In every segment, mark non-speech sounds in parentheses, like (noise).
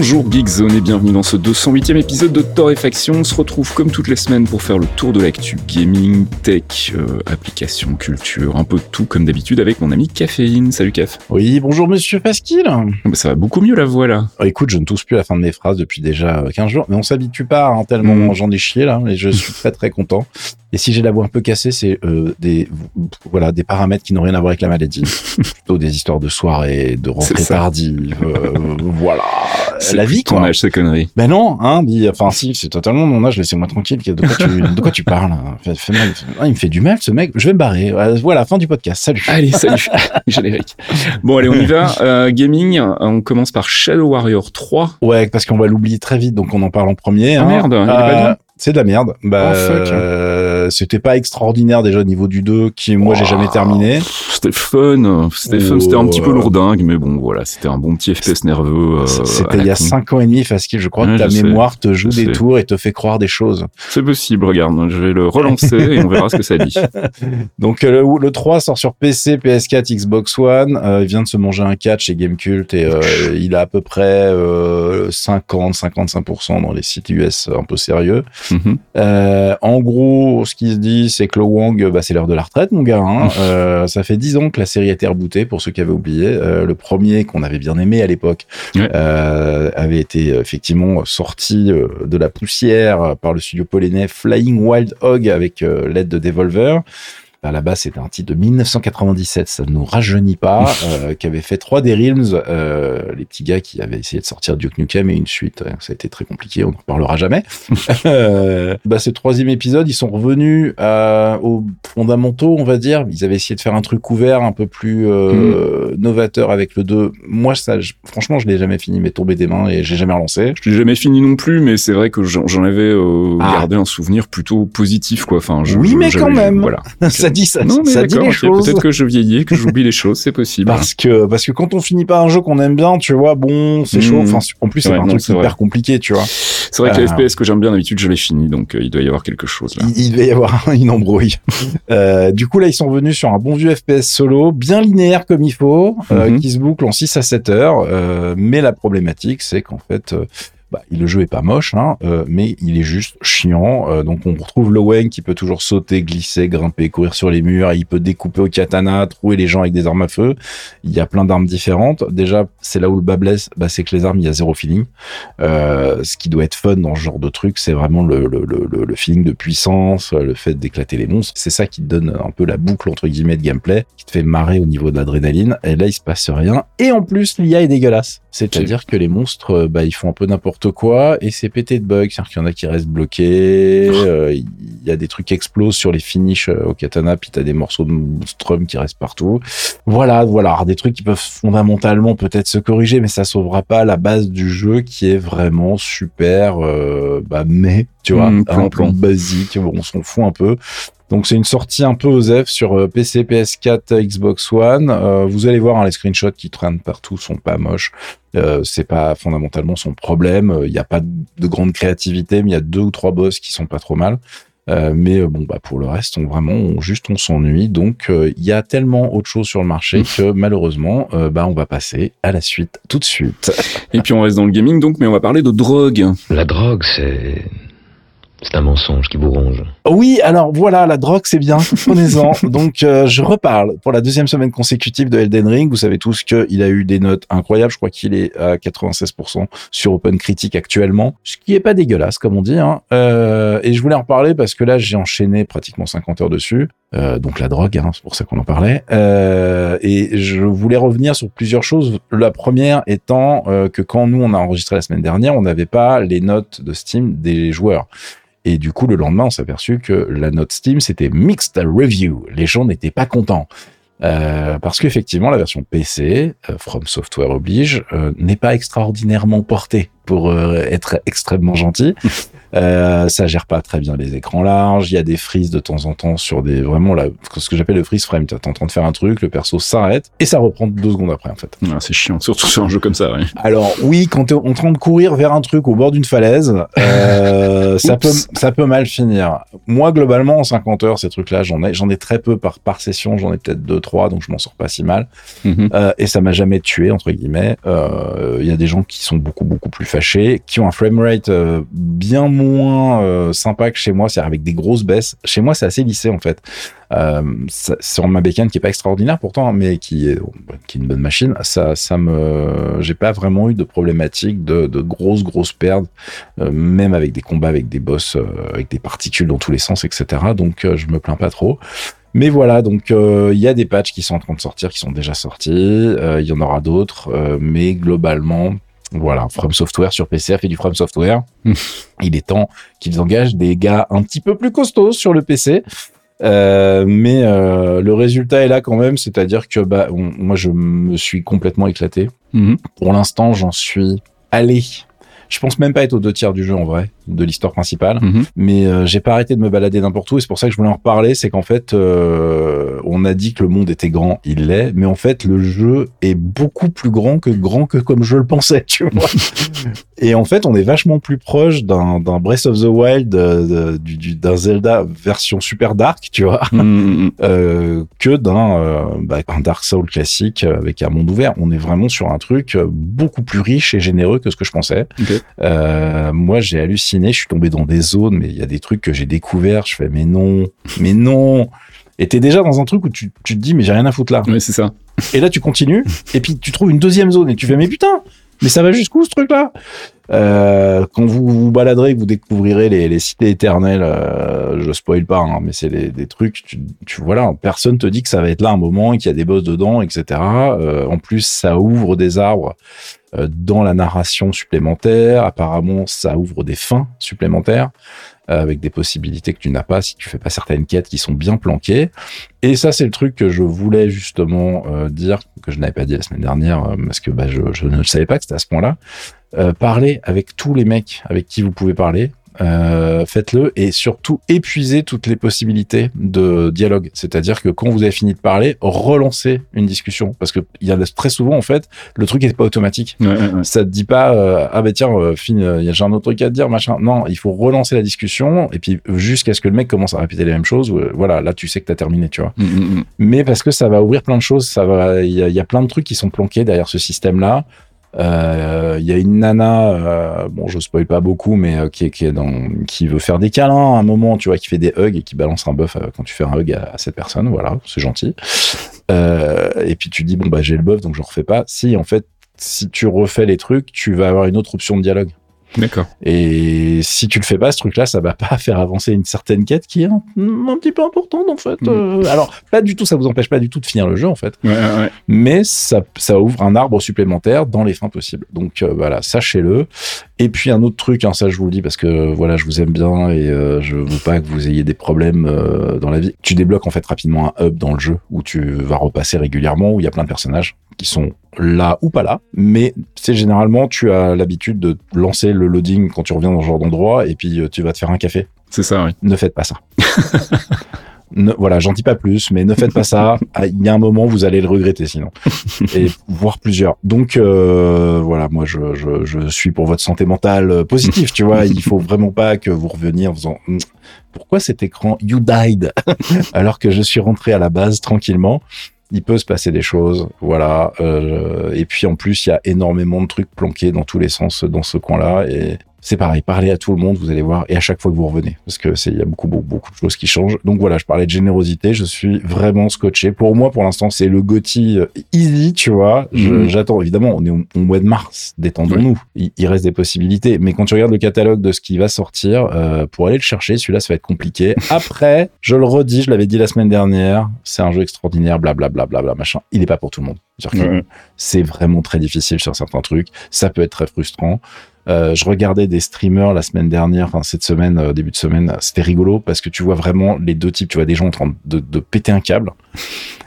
Bonjour Geekzone et bienvenue dans ce 208e épisode de Torréfaction. On se retrouve comme toutes les semaines pour faire le tour de l'actu gaming, tech, euh, applications, culture, un peu de tout comme d'habitude avec mon ami Caféine. Salut Caf. Oui, bonjour monsieur Pasquille. Ah bah, ça va beaucoup mieux la voix là. Oh, écoute, je ne tousse plus la fin de mes phrases depuis déjà 15 jours, mais on s'habitue pas hein, tellement Mm. j'en ai chié là, et je suis très très content. Et si j'ai la voix un peu cassée, c'est euh, des voilà des paramètres qui n'ont rien à voir avec la maladie, (laughs) plutôt des histoires de soirée, de rentrée tardive, euh, voilà, (laughs) C'est la vie ton quoi. âge, ces conneries. Ben non, hein, enfin si, c'est totalement mon âge, laissez-moi tranquille. De quoi tu, de quoi tu parles hein mal. Ah, Il me fait du mal ce mec, je vais me barrer. Voilà, fin du podcast, salut. Allez, salut, (laughs) générique. Bon, allez, on y va. Euh, gaming, on commence par Shadow Warrior 3. Ouais, parce qu'on va l'oublier très vite, donc on en parle en premier. Ah, hein. merde, il est pas bien C'est de la merde. Bah, Oh, euh, c'était pas extraordinaire déjà au niveau du 2, qui moi j'ai jamais Oh, terminé. C'était fun, c'était fun, Oh, c'était un petit peu euh. lourdingue, mais bon, voilà, c'était un bon petit FPS nerveux. euh, C'était il y a con. 5 ans et demi, Fasquille. Je crois Ouais, que ta sais. mémoire te joue des sais. tours et te fait croire des choses. C'est possible, regarde, je vais le relancer et on verra ce que ça dit. (laughs) Donc euh, le, le 3 sort sur PC, PS4, Xbox One. Euh, il vient de se manger un catch chez Gamecult et il a à peu près euh, 50-55% dans les sites US un peu sérieux. Mhm. Euh, en gros, ce qui se dit, c'est que le Wang, bah, c'est l'heure de la retraite, mon gars. hein. (laughs) Euh, ça fait 10 ans que la série a été rebootée, pour ceux qui avaient oublié. Euh, le premier qu'on avait bien aimé à l'époque Ouais. avait été effectivement sorti de la poussière par le studio polonais Flying Wild Hog avec l'aide de Devolver. À la base, c'était un titre de 1997, ça ne nous rajeunit pas, (laughs) euh, qui avait fait 3 des Realms, euh, les petits gars qui avaient essayé de sortir Duke Nukem et une suite. euh, Ça a été très compliqué, on n'en reparlera jamais. (laughs) Euh, bah, ce troisième épisode, ils sont revenus euh, aux fondamentaux, on va dire. Ils avaient essayé de faire un truc ouvert, un peu plus euh, novateur avec le 2. Moi, ça, je- franchement, je l'ai jamais fini, mais tombé des mains et j'ai jamais relancé. Je l'ai jamais fini non plus, mais c'est vrai que j'en avais euh, Ah. gardé un souvenir plutôt positif, quoi. Enfin, je, Oui, je- mais quand même. Voilà. (laughs) ça dit ça, non, mais ça dit les choses. Peut-être que je vieillis, que j'oublie les choses, c'est (laughs) possible. Parce que, parce que quand on finit pas un jeu qu'on aime bien, tu vois, bon, c'est chaud. Enfin, en plus, c'est Ouais, un non, truc hyper vrai. compliqué, tu vois. C'est vrai que les Euh, FPS que j'aime bien d'habitude, je les finis, donc euh, il doit y avoir quelque chose là. Il, il devait y avoir (laughs) une embrouille. (laughs) euh, du coup, là, ils sont venus sur un bon vieux FPS solo, bien linéaire comme il faut, euh, Mhm. qui se boucle en 6 à 7 heures. Euh, mais la problématique, c'est qu'en fait, euh, bah, le jeu est pas moche, hein, euh, mais il est juste chiant. Euh, donc, on retrouve Lowen qui peut toujours sauter, glisser, grimper, courir sur les murs. Il peut découper au katana, trouer les gens avec des armes à feu. Il y a plein d'armes différentes. Déjà, c'est là où le bas blesse, bah, c'est que les armes, il y a zéro feeling. Euh, ce qui doit être fun dans ce genre de truc, c'est vraiment le, le, le, le- feeling de puissance, le fait d'éclater les monstres. C'est ça qui te donne un peu la boucle entre guillemets de gameplay, qui te fait marrer au niveau de l'adrénaline. Et là, il se passe rien. Et en plus, l'IA est dégueulasse. C'est-à-dire que les monstres, euh, bah, ils font un peu n'importe quoi et c'est pété de bugs. C'est-à-dire qu'il y en a qui restent bloqués. euh, Il y a des trucs qui explosent sur les finishes euh, au katana, puis t'as des morceaux de monstrum qui restent partout. Voilà, voilà, Alors, des trucs qui peuvent fondamentalement peut-être se corriger, mais ça sauvera pas la base du jeu qui est vraiment super, euh, bah, mais, tu vois, Mmh, un peu basique, bon, on s'en fout un peu. Donc c'est une sortie un peu aux F sur euh, PC, PS4, Xbox One. Euh, vous allez voir, hein, les screenshots qui traînent partout sont pas moches. Euh, c'est pas fondamentalement son problème. Euh, Il n'y a pas de grande créativité, mais il y a deux ou trois boss qui sont pas trop mal. Euh, mais euh, bon, bah pour le reste, on vraiment, on, juste on s'ennuie. Donc euh, il y a tellement autre chose sur le marché que malheureusement, euh, bah on va passer à la suite tout de suite. (laughs) Et puis on reste dans le gaming donc, mais on va parler de drogue. La drogue, c'est. C'est un mensonge qui vous ronge. Oui, alors voilà, la drogue c'est bien, prenez-en. (laughs) Donc euh, je reparle pour la deuxième semaine consécutive de Elden Ring. Vous savez tous qu'il a eu des notes incroyables. Je crois qu'il est à 96% sur Open Critic actuellement, ce qui est pas dégueulasse comme on dit. Hein. Euh, et je voulais en parler parce que là j'ai enchaîné pratiquement 50 heures dessus. Euh, donc la drogue, hein, c'est pour ça qu'on en parlait. Euh, et je voulais revenir sur plusieurs choses. La première étant euh, que quand nous on a enregistré la semaine dernière, on n'avait pas les notes de Steam des joueurs. Et du coup, le lendemain, on s'est aperçu que la note Steam, c'était Mixed Review. Les gens n'étaient pas contents. Euh, parce qu'effectivement, la version PC, euh, From Software oblige, euh, n'est pas extraordinairement portée pour euh, être extrêmement gentil. (laughs) Euh, ça gère pas très bien les écrans larges. Il y a des frises de temps en temps sur des vraiment là ce que j'appelle le freeze frame. T'es en train de faire un truc, le perso s'arrête et ça reprend deux secondes après en fait. Ah, c'est chiant, surtout sur un jeu comme ça. Oui. Alors oui, quand t'es en train de courir vers un truc au bord d'une falaise, euh, (laughs) ça peut ça peut mal finir. Moi globalement en 50 heures ces trucs-là, j'en ai j'en ai très peu par par session. J'en ai peut-être deux trois, donc je m'en sors pas si mal. Mhm. Euh, et ça m'a jamais tué entre guillemets. Il y a des gens qui sont beaucoup beaucoup plus qui ont un framerate euh, bien moins euh, sympa que chez moi, c'est avec des grosses baisses. Chez moi, c'est assez lissé en fait. Euh, ça- sur ma bécane qui est pas extraordinaire pourtant, hein, mais qui est, qui est une bonne machine, ça, ça j'ai pas vraiment eu de problématique de, grosses grosses pertes, euh, même avec des combats avec des boss, euh, avec des particules dans tous les sens, etc. Donc je me plains pas trop. Mais voilà, donc il y a des patchs qui sont en train de sortir, qui sont déjà sortis. Il y en aura d'autres, mais globalement, voilà, From Software sur PC a fait du From Software. (laughs) Il est temps qu'ils engagent des gars un petit peu plus costauds sur le PC. Euh, mais euh, le résultat est là quand même, c'est-à-dire que bah, on- moi je me suis complètement éclaté. Mhm. Pour l'instant, j'en suis allé. Je pense même pas être aux deux tiers du jeu en vrai, de l'histoire principale Mhm. mais euh, j'ai pas arrêté de me balader n'importe où et c'est pour ça que je voulais en reparler c'est qu'en fait euh, on a dit que le monde était grand il l'est mais en fait le jeu est beaucoup plus grand que grand que comme je le pensais tu vois (laughs) et en fait on est vachement plus proche d'un Breath of the Wild euh, d'un Zelda version super dark tu vois Mhm. (laughs) euh, que d'un bah, un Dark Souls classique avec un monde ouvert on est vraiment sur un truc beaucoup plus riche et généreux que ce que je pensais moi, j'ai halluciné. Je suis tombé dans des zones, mais il y a des trucs que j'ai découverts. Je fais, mais non, mais non. Et t'es déjà dans un truc où tu, tu te dis, mais j'ai rien à foutre là. Oui, c'est ça. Et là, tu continues. et puis, tu trouves une deuxième zone et tu fais, mais putain, mais ça va jusqu'où ce truc-là? Euh, Quand vous vous baladerez, vous découvrirez les, cités éternelles, euh, je spoil pas, hein, mais c'est les- des trucs, tu, tu personne te dit que ça va être là un moment qu'il y a des boss dedans, etc. Euh, en plus, ça ouvre des arbres euh, dans la narration supplémentaire. Apparemment, ça ouvre des fins supplémentaires avec des possibilités que tu n'as pas si tu fais pas certaines quêtes qui sont bien planquées. Et ça, c'est le truc que je voulais justement euh, dire, que je n'avais pas dit la semaine dernière, euh, parce que bah, je, ne savais pas que c'était à ce point-là. Euh, parlez avec tous les mecs avec qui vous pouvez parler. Euh, faites-le et surtout épuisez toutes les possibilités de dialogue. C'est-à-dire que quand vous avez fini de parler, relancez une discussion parce que il y a très souvent en fait le truc n'est pas automatique. Ouais, ouais, ouais. Ça te dit pas euh, ah ben tiens euh, euh, j'ai un autre truc à te dire machin. Non, il faut relancer la discussion et puis jusqu'à ce que le mec commence à répéter les mêmes choses. euh, voilà, là tu sais que t'as terminé, tu vois Mhm, mhm. mais parce que ça va ouvrir plein de choses. Ça va, il y, a- il y a plein de trucs qui sont planqués derrière ce système-là. Euh, Il y a une nana, euh, bon, je spoil pas beaucoup, mais euh, qui qui est dans, qui veut faire des câlins à un moment, tu vois, qui fait des hugs et qui balance un buff euh, quand tu fais un hug à, cette personne. Voilà, c'est gentil. Euh, et puis tu dis bon bah j'ai le buff donc je refais pas. Si en fait, si tu refais les trucs, tu vas avoir une autre option de dialogue. D'accord. Et si tu le fais pas, ce truc-là, ça va pas (laughs) faire avancer une certaine quête qui est un, un petit peu importante en fait. Mm. Euh, alors, pas du tout, ça vous empêche pas du tout de finir le jeu en fait, ouais, ouais. mais ça, ça ouvre un arbre supplémentaire dans les fins possibles. Donc euh, voilà, sachez-le. Et puis un autre truc, hein, ça je vous le dis parce que voilà, je vous aime bien et euh, je veux pas que vous ayez des problèmes euh, dans la vie. Tu débloques en fait rapidement un hub dans le jeu où tu vas repasser régulièrement, où il y a plein de personnages qui sont là ou pas là, mais c'est généralement tu as l'habitude de lancer le loading quand tu reviens dans ce genre d'endroit et puis euh, tu vas te faire un café. C'est ça, oui. Ne faites pas ça. (laughs) Ne- voilà, j'en dis pas plus, mais ne faites pas ça. (laughs) Ah, Il y a un moment, vous allez le regretter sinon, et voire plusieurs. Donc euh, voilà, moi je, je, je suis pour votre santé mentale euh, positive, tu vois. Il faut vraiment pas que vous reveniez en faisant Hum, pourquoi cet écran you died? (laughs) Alors que je suis rentré à la base tranquillement. Il peut se passer des choses, voilà. euh, et puis en plus, il y a énormément de trucs planqués dans tous les sens dans ce coin-là. Et c'est pareil, parlez à tout le monde, vous allez voir, et à chaque fois que vous revenez, parce que c'est il y a beaucoup, beaucoup, beaucoup de choses qui changent. Donc voilà, je parlais de générosité, je suis vraiment scotché. Pour moi, pour l'instant, c'est le Gotti euh, easy, tu vois. Mhm. J'attends, évidemment, on est au, au mois de mars, détendons-nous. Il, il reste des possibilités, mais quand tu regardes le catalogue de ce qui va sortir, euh, pour aller le chercher, celui-là, ça va être compliqué. (laughs) Après, je le redis, je l'avais dit la semaine dernière, c'est un jeu extraordinaire, blablabla, bla, bla, bla, machin. Il est pas pour tout le monde. C'est vraiment très difficile sur certains trucs. Ça peut être très frustrant. Euh, je regardais des streamers la semaine dernière, enfin cette semaine, euh, début de semaine, c'était rigolo parce que tu vois vraiment les deux types. Tu vois des gens en train de, de péter un câble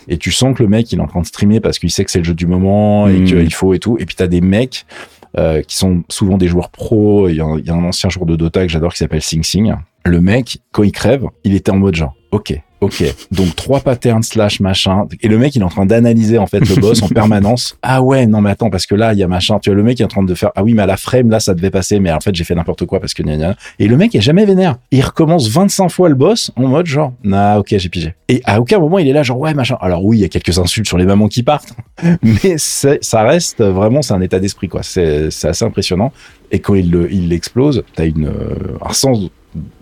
et tu sens que le mec il est en train de streamer parce qu'il sait que c'est le jeu du moment et Mhm. qu'il faut et tout. Et puis t'as des mecs euh, qui sont souvent des joueurs pros. Il y, a, il y a un ancien joueur de Dota que j'adore qui s'appelle Sing Sing. Le mec, quand il crève, il était en mode genre, ok, Ok, donc trois patterns slash machin. Et le mec, il est en train d'analyser en fait le boss en (laughs) permanence. Ah ouais, non mais attends, parce que là, il y a machin. Tu vois, le mec est en train de faire. Ah oui, mais à la frame, là, ça devait passer. Mais en fait, j'ai fait n'importe quoi parce que gna gna. Et le mec est jamais vénère. Il recommence 25 fois le boss en mode genre, ah ok, j'ai pigé. Et à aucun moment, il est là genre, ouais, machin. Alors oui, il y a quelques insultes sur les mamans qui partent. (laughs) mais ça reste vraiment, c'est un état d'esprit, quoi. C'est assez impressionnant. Et quand il l'explose, t'as une, euh, un sens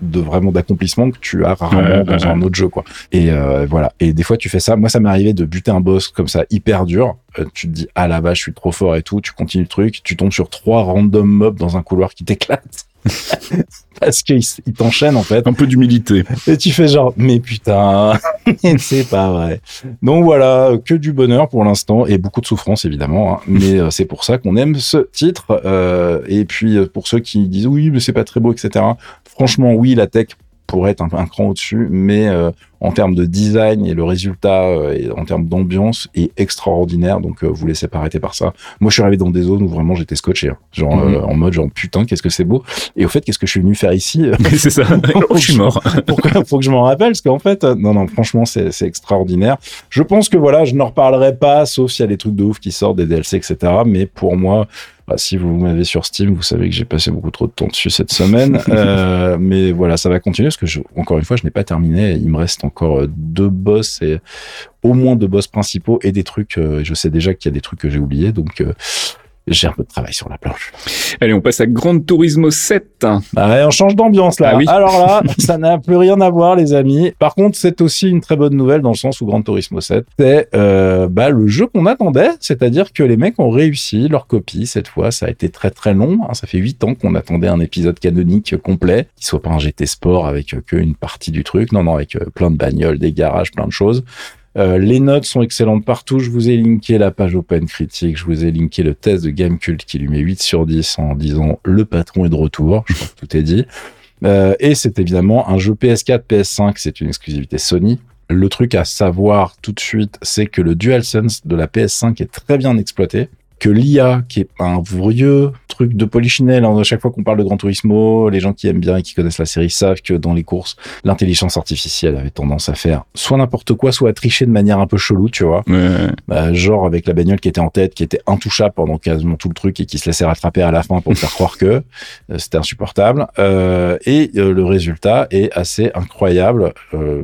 de vraiment d'accomplissement que tu as rarement dans un autre jeu quoi. Et euh, voilà. Et des fois tu fais ça. Moi ça m'est arrivé de buter un boss comme ça hyper dur. Euh, tu te dis ah la vache je suis trop fort et tout. Tu continues le truc. Tu tombes sur trois random mobs dans un couloir qui t'éclate. (laughs) parce qu'il t'enchaîne en fait. Un peu d'humilité. Et tu fais genre, mais putain, (laughs) c'est pas vrai. Donc voilà, que du bonheur pour l'instant et beaucoup de souffrance évidemment. Hein. (laughs) Mais euh, c'est pour ça qu'on aime ce titre. Euh, et puis euh, pour ceux qui disent oui, mais c'est pas très beau, etc. Franchement, oui, la tech pourrait être un, un cran au-dessus, mais euh, en termes de design et le résultat euh, et en termes d'ambiance est extraordinaire. Donc euh, vous laissez pas arrêter par ça. Moi, je suis arrivé dans des zones où vraiment j'étais scotché, hein. genre mhm. en mode genre putain, qu'est-ce que c'est beau. Et au fait, qu'est-ce que je suis venu faire ici (laughs) C'est ça. (laughs) je suis mort. (laughs) Pourquoi Faut que je m'en rappelle, parce qu'en fait, non, non, franchement, c'est extraordinaire. Je pense que voilà, je n'en reparlerai pas, sauf s'il y a des trucs de ouf qui sortent, des DLC, etc. Mais pour moi, bah, si vous m'avez sur Steam, vous savez que j'ai passé beaucoup trop de temps dessus cette semaine. (laughs) euh, mais voilà, ça va continuer parce que je, encore une fois, je n'ai pas terminé. Il me reste encore deux boss et au moins deux boss principaux et des trucs. Euh, je sais déjà qu'il y a des trucs que j'ai oubliés, donc euh, j'ai un peu de travail sur la planche. Allez, on passe à Grand Turismo 7. Bah on change d'ambiance là. Ah Alors là, (laughs) ça n'a plus rien à voir, les amis. Par contre, c'est aussi une très bonne nouvelle dans le sens où Grand Turismo 7, c'est euh, bah, le jeu qu'on attendait, c'est-à-dire que les mecs ont réussi leur copie cette fois. Ça a été très très long. Hein. Ça fait huit ans qu'on attendait un épisode canonique complet, qui soit pas un GT Sport avec que une partie du truc, non non, avec euh, plein de bagnoles, des garages, plein de choses. Euh, les notes sont excellentes partout. Je vous ai linké la page Open Critique. Je vous ai linké le test de Gamecult qui lui met 8 sur 10 en disant le patron est de retour. Je crois que tout est dit. Euh, et c'est évidemment un jeu PS4, PS5. C'est une exclusivité Sony. Le truc à savoir tout de suite, c'est que le DualSense de la PS5 est très bien exploité que l'IA, qui est un vieux truc de polichinelle, hein, à chaque fois qu'on parle de Gran Turismo, les gens qui aiment bien et qui connaissent la série savent que dans les courses, l'intelligence artificielle avait tendance à faire soit n'importe quoi, soit à tricher de manière un peu chelou, tu vois. Bah, genre avec la bagnole qui était en tête, qui était intouchable pendant quasiment tout le truc et qui se laissait rattraper à la fin pour faire croire que euh, c'était insupportable. Euh, et euh, le résultat est assez incroyable.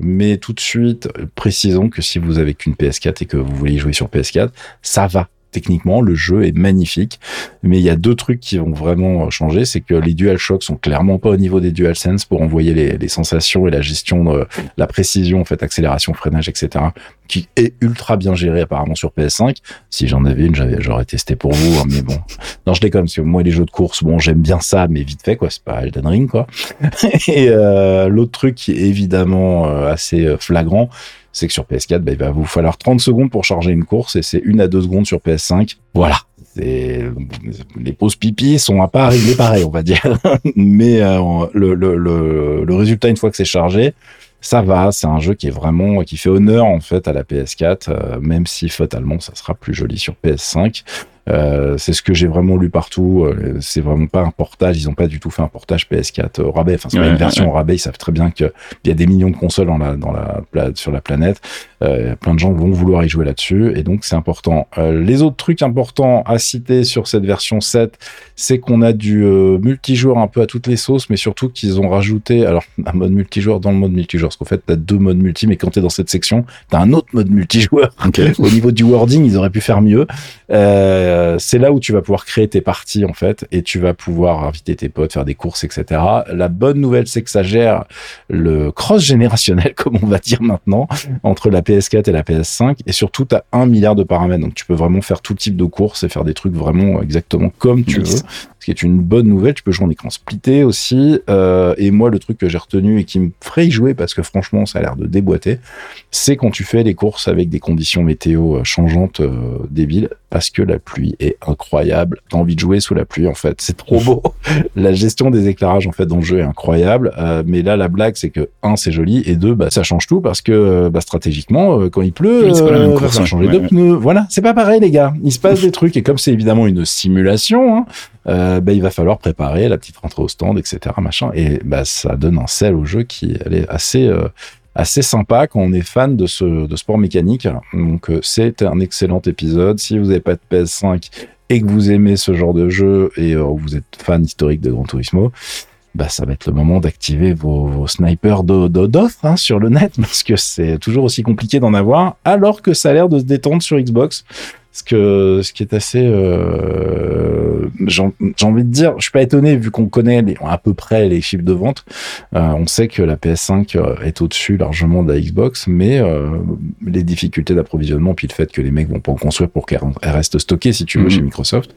mais tout de suite, précisons que si vous avez qu'une PS4 et que vous voulez jouer sur PS4, ça va techniquement, le jeu est magnifique. Mais il y a deux trucs qui vont vraiment changer, c'est que les DualShock sont clairement pas au niveau des DualSense pour envoyer les, sensations et la gestion de la précision, en fait, accélération, freinage, etc., qui est ultra bien géré apparemment sur PS5. Si j'en avais une, j'aurais testé pour vous, hein, mais bon. Non, je déconne, parce que moi, les jeux de course, bon, j'aime bien ça, mais vite fait, quoi. C'est pas Elden Ring, quoi. (laughs) et euh, l'autre truc qui est évidemment euh, assez euh, flagrant, c'est que sur PS4, bah, il va vous falloir 30 secondes pour charger une course et c'est une à deux secondes sur PS5. Voilà. Les pauses pipi sont à pas arriver pareil, on va dire. (laughs) Mais euh, le, résultat, une fois que c'est chargé, ça va. C'est un jeu qui est vraiment, qui fait honneur en fait à la PS4, euh, même si fatalement ça sera plus joli sur PS5. Euh, c'est ce que j'ai vraiment lu partout. Euh, c'est vraiment pas un portage. Ils ont pas du tout fait un portage PS4 au rabais. Enfin, c'est pas une version au rabais. Ils savent très bien qu'il y a des millions de consoles dans la, dans la, sur la planète. Euh, plein de gens vont vouloir y jouer là-dessus. Et donc, c'est important. Euh, les autres trucs importants à citer sur cette version 7, c'est qu'on a du multijoueur un peu à toutes les sauces, mais surtout qu'ils ont rajouté, alors, un mode multijoueur dans le mode multijoueur. Parce qu'en fait, t'as deux modes multi, mais quand t'es dans cette section, t'as un autre mode multijoueur. (laughs) Au niveau du wording, ils auraient pu faire mieux. Euh, euh, c'est là où tu vas pouvoir créer tes parties en fait et tu vas pouvoir inviter tes potes, faire des courses, etc. La bonne nouvelle, c'est que ça gère le cross générationnel, (laughs) comme on va dire maintenant, entre la PS4 et la PS5 et surtout tu as un milliard de paramètres, donc tu peux vraiment faire tout type de courses et faire des trucs vraiment exactement comme tu veux ce qui est une bonne nouvelle. Tu peux jouer en écran splitté aussi. Euh, et moi, le truc que j'ai retenu et qui me ferait y jouer parce que franchement, ça a l'air de déboîter, c'est quand tu fais les courses avec des conditions météo euh, changeantes euh, débiles parce que la pluie est incroyable. T'as envie de jouer sous la pluie en fait. C'est trop beau. (laughs) la gestion des éclairages en fait dans le jeu est incroyable. Euh, mais là, la blague, c'est que un, c'est joli et deux, bah, ça change tout parce que bah, stratégiquement, quand il pleut, c'est pas la même course, ça changer de pneus. Voilà, c'est pas pareil les gars. Il se passe des trucs et comme c'est évidemment une simulation. Hein, euh, bah, il va falloir préparer la petite rentrée au stand, etc. Machin. Et bah, ça donne un sel au jeu qui est assez euh, assez sympa quand on est fan de ce de sport mécanique. Donc euh, c'est un excellent épisode. Si vous n'avez pas de PS5 et que vous aimez ce genre de jeu et euh, vous êtes fan historique de Gran Turismo, bah, ça va être le moment d'activer vos, snipers d'o- d'o- d'offres hein, sur le net (laughs) parce que c'est toujours aussi compliqué d'en avoir alors que ça a l'air de se détendre sur Xbox. Ce, que, ce qui est assez... Euh, J'ai envie de dire, je suis pas étonné vu qu'on connaît les- à peu près les chiffres de vente. Euh, on sait que la PS5 euh, est au-dessus largement de la Xbox, mais euh, les difficultés d'approvisionnement, puis le fait que les mecs vont pas en construire pour qu'elle elle reste stockée, si tu veux, Mhm. chez Microsoft.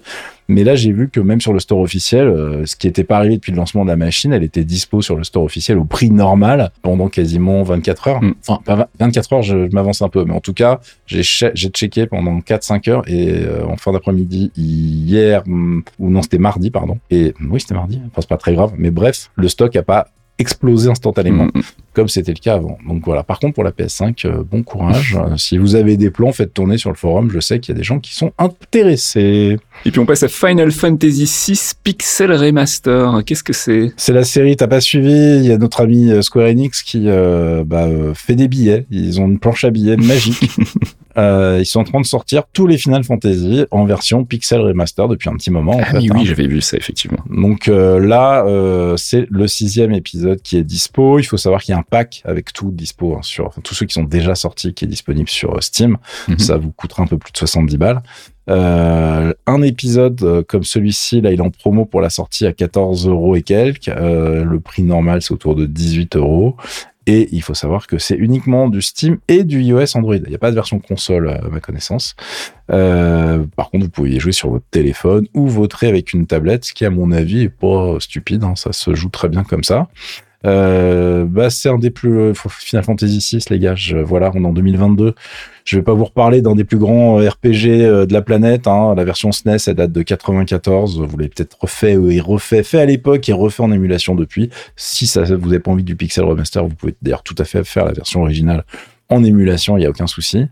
Mais là, j'ai vu que même sur le store officiel, euh, ce qui n'était pas arrivé depuis le lancement de la machine, elle était dispo sur le store officiel au prix normal pendant quasiment 24 heures. Mm. Enfin, pas vingt- 24 heures, je, je m'avance un peu, mais en tout cas, j'ai che- j'ai checké pendant 4-5 heures et euh, en fin d'après-midi, hier, hum, ou non, c'était mardi, pardon. Et oui, c'était mardi, enfin, c'est pas très grave, mais bref, le stock a pas explosé instantanément Mm, mm. comme c'était le cas avant. Donc voilà. Par contre, pour la PS5, euh, bon courage. Euh, si vous avez des plans, faites tourner sur le forum. Je sais qu'il y a des gens qui sont intéressés. Et puis on passe à Final Fantasy VI Pixel Remaster. Qu'est-ce que c'est? C'est la série, t'as pas suivi? Il y a notre ami euh, Square Enix qui euh, bah, euh, fait des billets. Ils ont une planche à billets magique. (laughs) Euh, ils sont en train de sortir tous les Final Fantasy en version Pixel Remaster depuis un petit moment. en Ah fait, oui, hein. j'avais vu ça effectivement. Donc euh, là, euh, c'est le sixième épisode qui est dispo. Il faut savoir qu'il y a un pack avec tout dispo hein, sur enfin, tous ceux qui sont déjà sortis, qui est disponible sur Steam. Mhm. Ça vous coûtera un peu plus de 70 balles. Euh, un épisode comme celui-ci, là, il est en promo pour la sortie à 14 euros et quelques. Euh, le prix normal, c'est autour de 18 euros. Et il faut savoir que c'est uniquement du Steam et du iOS Android. Il n'y a pas de version console à ma connaissance. Euh, par contre, vous pouvez jouer sur votre téléphone ou voter avec une tablette, ce qui, à mon avis, est pas stupide. hein. Ça se joue très bien comme ça. Euh, bah, c'est un des plus euh, Final Fantasy VI, les gars. Voilà, on est en 2022. Je vais pas vous reparler d'un des plus grands euh, RPG de la planète. Hein. La version SNES, elle date de 94. Vous l'avez peut-être refait et refait, fait à l'époque et refait en émulation depuis. Si ça vous avez pas envie du Pixel Remaster, vous pouvez d'ailleurs tout à fait faire la version originale en émulation. Il y a aucun souci.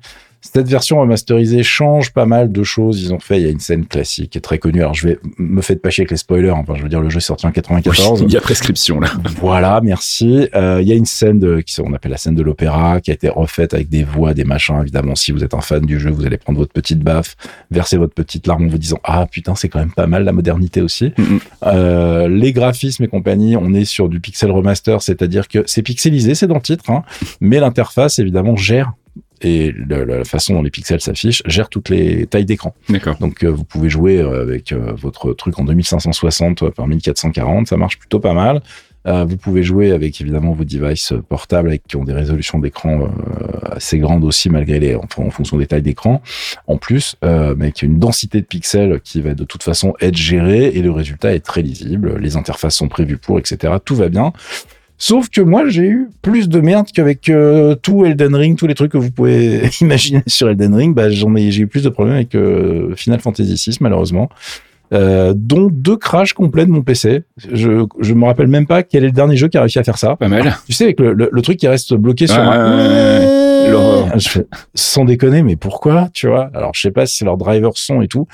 Cette version remasterisée change pas mal de choses. Ils ont fait, il y a une scène classique qui est très connue. Alors, je vais, me faites pas chier avec les spoilers. Enfin, je veux dire, le jeu est sorti en 94. Oui, il y a prescription là. (laughs) Voilà, merci. Euh, Il y a une scène de, qui on appelle la scène de l'opéra, qui a été refaite avec des voix, des machins. Évidemment, si vous êtes un fan du jeu, vous allez prendre votre petite baffe, verser votre petite larme en vous disant ah putain c'est quand même pas mal la modernité aussi. Mhm. Euh, les graphismes et compagnie, on est sur du pixel remaster, c'est-à-dire que c'est pixelisé, c'est dans le titre, hein, mais l'interface évidemment gère et le- la façon dont les pixels s'affichent gère toutes les tailles d'écran. D'accord. Donc euh, vous pouvez jouer euh, avec euh, votre truc en 2560 euh, par 1440, ça marche plutôt pas mal. Euh, vous pouvez jouer avec évidemment vos devices portables avec, qui ont des résolutions d'écran assez grandes aussi malgré les en, en fonction des tailles d'écran. En plus, mais avec une densité de pixels qui va de toute façon être gérée et le résultat est très lisible. Les interfaces sont prévues pour, etc. Tout va bien. Sauf que moi, j'ai eu plus de merde qu'avec euh, tout Elden Ring, tous les trucs que vous pouvez (laughs) imaginer sur Elden Ring. Bah, j'en ai, j'ai eu plus de problèmes avec euh, Final Fantasy VI, malheureusement. Euh, dont deux crashs complets de mon PC. Je, je me rappelle même pas quel est le dernier jeu qui a réussi à faire ça. Pas mal. Tu sais, avec le, le, le truc qui reste bloqué sur un... Je fais, sans déconner, mais pourquoi, tu vois? Alors, je sais pas si c'est leur driver son et tout.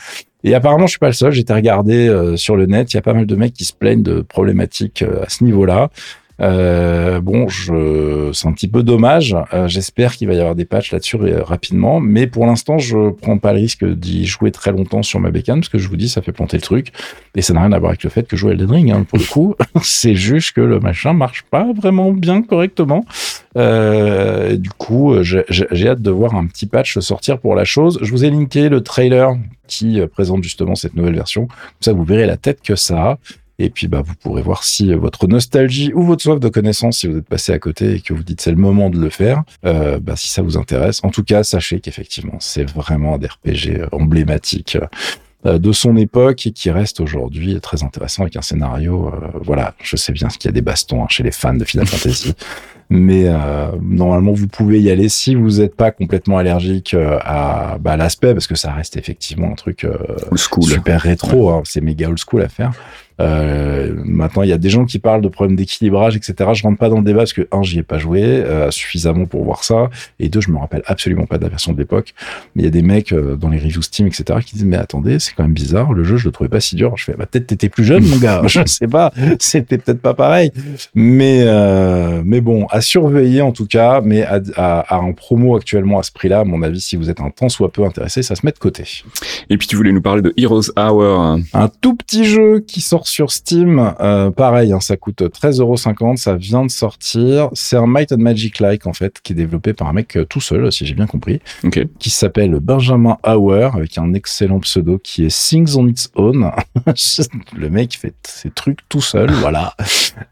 Et apparemment, je suis pas le seul. J'étais regardé euh, sur le net. Il y a pas mal de mecs qui se plaignent de problématiques euh, à ce niveau-là. Euh, bon, je, c'est un petit peu dommage. Euh, J'espère qu'il va y avoir des patchs là-dessus euh, rapidement, mais pour l'instant, je prends pas le risque d'y jouer très longtemps sur ma bécane parce que je vous dis, ça fait planter le truc et ça n'a rien à voir avec le fait que je joue à Elden Ring. Hein, pour le coup, (laughs) c'est juste que le machin marche pas vraiment bien correctement. Euh, du coup, j'ai j'ai hâte de voir un petit patch sortir pour la chose. Je vous ai linké le trailer qui présente justement cette nouvelle version. Comme ça, vous verrez la tête que ça a. Et puis, bah, vous pourrez voir si votre nostalgie ou votre soif de connaissance, si vous êtes passé à côté et que vous dites c'est le moment de le faire, euh, bah, si ça vous intéresse. En tout cas, sachez qu'effectivement, c'est vraiment des RPG emblématiques euh, de son époque et qui reste aujourd'hui très intéressant avec un scénario. euh, voilà, je sais bien qu'il y a des bastons hein, chez les fans de Final (laughs) Fantasy, mais euh, normalement vous pouvez y aller si vous n'êtes pas complètement allergique euh, à bah, l'aspect, parce que ça reste effectivement un truc euh, super rétro, hein, c'est méga old school à faire. Euh, maintenant, il y a des gens qui parlent de problèmes d'équilibrage, etc. Je rentre pas dans le débat parce que un, j'y ai pas joué euh, suffisamment pour voir ça, et deux, je me rappelle absolument pas de la version de l'époque. Mais il y a des mecs euh, dans les reviews Steam, etc. qui disent mais attendez, c'est quand même bizarre, le jeu, je le trouvais pas si dur. Je fais bah peut-être t'étais plus jeune, mon gars. (laughs) je sais pas, c'était peut-être pas pareil. Mais mais bon, à surveiller en tout cas. Mais à, à, à un promo actuellement à ce prix-là, à mon avis, si vous êtes un tant soit peu intéressé, ça se met de côté. Et puis tu voulais nous parler de Heroes Hour. Un tout petit jeu qui sort sur Steam. Euh, pareil, hein, ça coûte 13,50€. Ça vient de sortir. C'est un Might and Magic like en fait, qui est développé par un mec euh, tout seul, si j'ai bien compris, qui s'appelle Benjamin Hour, avec un excellent pseudo qui est Things on its own. (laughs) le mec fait ses trucs tout seul, (laughs) voilà.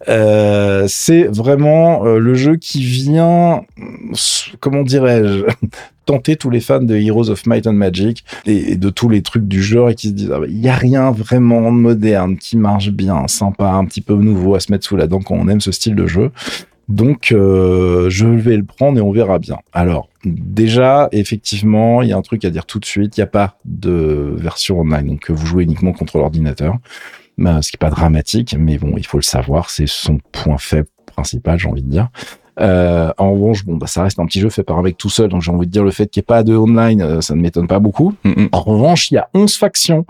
Euh, c'est vraiment le jeu qui vient, comment dirais-je, tenter tous les fans de Heroes of Might and Magic et, de tous les trucs du genre et qui se disent ah il y a rien vraiment de moderne qui marche bien, sympa, un petit peu nouveau à se mettre sous la dent quand on aime ce style de jeu. Donc euh, je vais le prendre et on verra bien. Alors déjà effectivement il y a un truc à dire tout de suite, il n'y a pas de version online donc vous jouez uniquement contre l'ordinateur. Ben, ce qui est pas dramatique, mais bon, il faut le savoir, c'est son point faible principal, j'ai envie de dire. Euh, en revanche, bon, bah, ça reste un petit jeu fait par un mec tout seul, donc j'ai envie de dire le fait qu'il n'y ait pas de online, euh, ça ne m'étonne pas beaucoup. Mm. En revanche, il y a 11 factions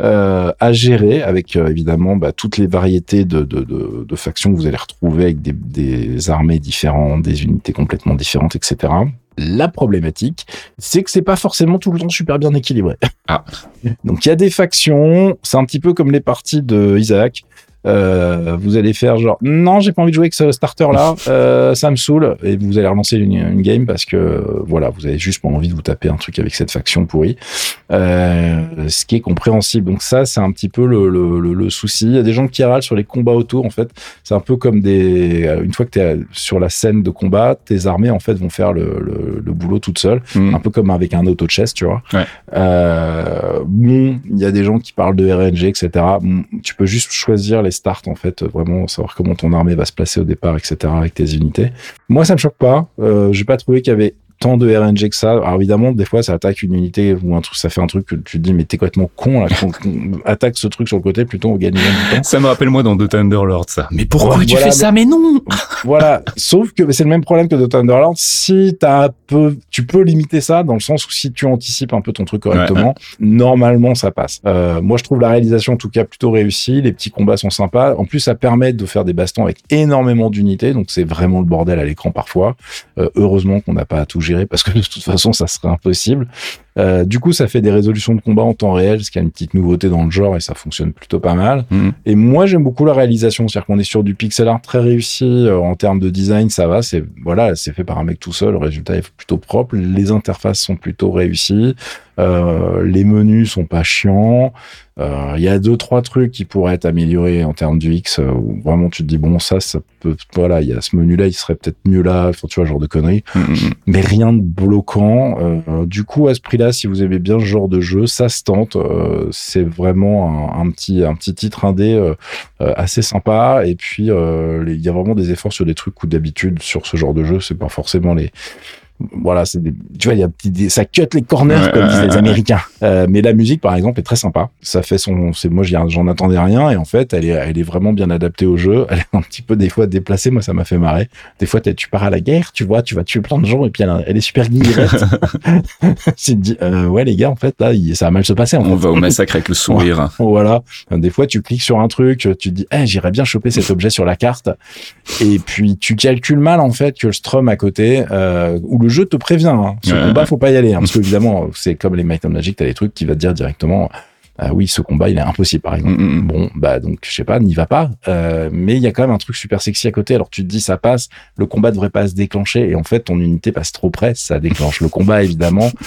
euh, à gérer, avec euh, évidemment bah, toutes les variétés de, de, de, de factions que vous allez retrouver avec des, des armées différentes, des unités complètement différentes, etc. La problématique, c'est que c'est pas forcément tout le temps super bien équilibré. Ah. (laughs) Donc il y a des factions, c'est un petit peu comme les parties de Isaac. Euh, vous allez faire genre non j'ai pas envie de jouer avec ce starter là (laughs) euh, ça me saoule. Et vous allez relancer une, une game parce que voilà vous avez juste pas envie de vous taper un truc avec cette faction pourrie. Euh, ce qui est compréhensible. Donc ça c'est un petit peu le, le, le, le souci. Il y a des gens qui râlent sur les combats autour en fait. C'est un peu comme des une fois que tu es sur la scène de combat tes armées en fait vont faire le, boulot toutes seules. Mm. un peu comme avec un auto chess tu vois. Ouais. bon il y a des gens qui parlent de RNG etc Bon, tu peux juste choisir les starts en fait vraiment savoir comment ton armée va se placer au départ etc avec tes unités moi ça me choque pas euh, j'ai pas trouvé qu'il y avait tant de RNG que ça. Alors évidemment, des fois, ça attaque une unité ou un truc, ça fait un truc que tu te dis, mais t'es complètement con, là, attaque ce truc sur le côté plutôt, on gagne du temps. Ça me rappelle moi dans The Thunderlord ça. Mais pourquoi Ouais, tu voilà, fais ça? Mais non voilà. Sauf que c'est le même problème que de Thunderland. Si t'as un peu, tu peux limiter ça dans le sens où si tu anticipes un peu ton truc correctement, normalement ça passe. Euh, moi, je trouve la réalisation en tout cas plutôt réussie. Les petits combats sont sympas. En plus, ça permet de faire des bastons avec énormément d'unités. Donc c'est vraiment le bordel à l'écran parfois. Euh, heureusement qu'on n'a pas à tout gérer parce que de toute façon, ça serait impossible. Euh, du coup, ça fait des résolutions de combat en temps réel, ce qui a une petite nouveauté dans le genre et ça fonctionne plutôt pas mal. Mm. Et moi, j'aime beaucoup la réalisation, c'est-à-dire qu'on est sur du pixel art très réussi euh, en termes de design, ça va. C'est voilà, c'est fait par un mec tout seul, le résultat est plutôt propre. Les interfaces sont plutôt réussies, euh, les menus sont pas chiants. Euh, Il y a deux trois trucs qui pourraient être améliorés en termes du X, euh, où vraiment tu te dis bon ça, ça peut, voilà, il y a ce menu-là, il serait peut-être mieux là, enfin, tu vois, genre de conneries Mm, mm, mm. mais rien de bloquant. Euh, du coup, à ce prix-là, si vous aimez bien ce genre de jeu, ça se tente. Euh, c'est vraiment un, un petit un petit titre indé assez sympa. Et puis, euh, il y a vraiment des efforts sur des trucs où d'habitude sur ce genre de jeu, c'est pas forcément les voilà, c'est des, tu vois, il y a petit- des- ça cut les corners Ouais, comme disent ouais, les ouais. Américains. Euh, mais la musique, par exemple, est très sympa. Ça fait son, c'est moi, j'en attendais rien et en fait, elle est, elle est vraiment bien adaptée au jeu. Elle est un petit peu des fois déplacée. Moi, ça m'a fait marrer. Des fois, tu pars à la guerre, tu vois, tu vas tuer plein de gens et puis elle, a- elle est super guillerette. (laughs) tu te dis, euh, ouais, les gars, en fait, là, ça va mal se passer. En On fait. va au massacre avec le (laughs) sourire. Voilà. Des fois, tu cliques sur un truc, tu te dis, eh, j'irais bien choper cet objet sur la carte. Et puis, tu calcules mal, en fait, que le strum à côté, euh, où le jeu te prévient, hein. Ce Ouais. combat, faut pas y aller, hein, parce que (laughs) évidemment, c'est comme les Might and Magic, t'as des trucs qui va te dire directement, ah oui, ce combat, il est impossible, par exemple. Mm, mm, mm. Bon, bah donc je sais pas, n'y va pas. Euh, mais il y a quand même un truc super sexy à côté. Alors tu te dis ça passe, le combat devrait pas se déclencher et en fait ton unité passe trop près, ça déclenche le combat évidemment. (laughs)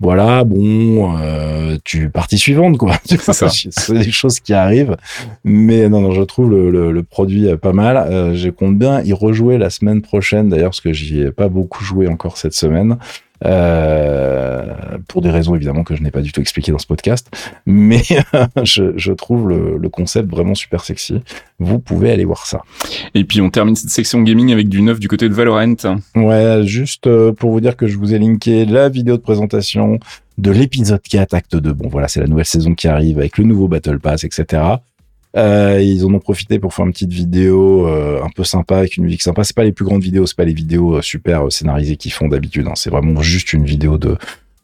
Voilà, bon, euh, tu partie suivante quoi. C'est (laughs) des choses qui arrivent. Mais non, non, je trouve le, le, le produit euh, pas mal. Euh, je compte bien y rejouer la semaine prochaine d'ailleurs parce que j'y ai pas beaucoup joué encore cette semaine. Euh, pour des raisons évidemment que je n'ai pas du tout expliqué dans ce podcast, mais je, je trouve le, le concept vraiment super sexy. Vous pouvez aller voir ça. Et puis on termine cette section gaming avec du neuf du côté de Valorant. Ouais, juste euh, pour vous dire que je vous ai linké la vidéo de présentation de l'épisode 4, acte 2. Bon, voilà, c'est la nouvelle saison qui arrive avec le nouveau Battle Pass, etc. Euh, ils en ont profité pour faire une petite vidéo euh, un peu sympa avec une musique sympa. C'est pas les plus grandes vidéos, c'est pas les vidéos euh, super scénarisées qu'ils font d'habitude. Hein. C'est vraiment juste une vidéo de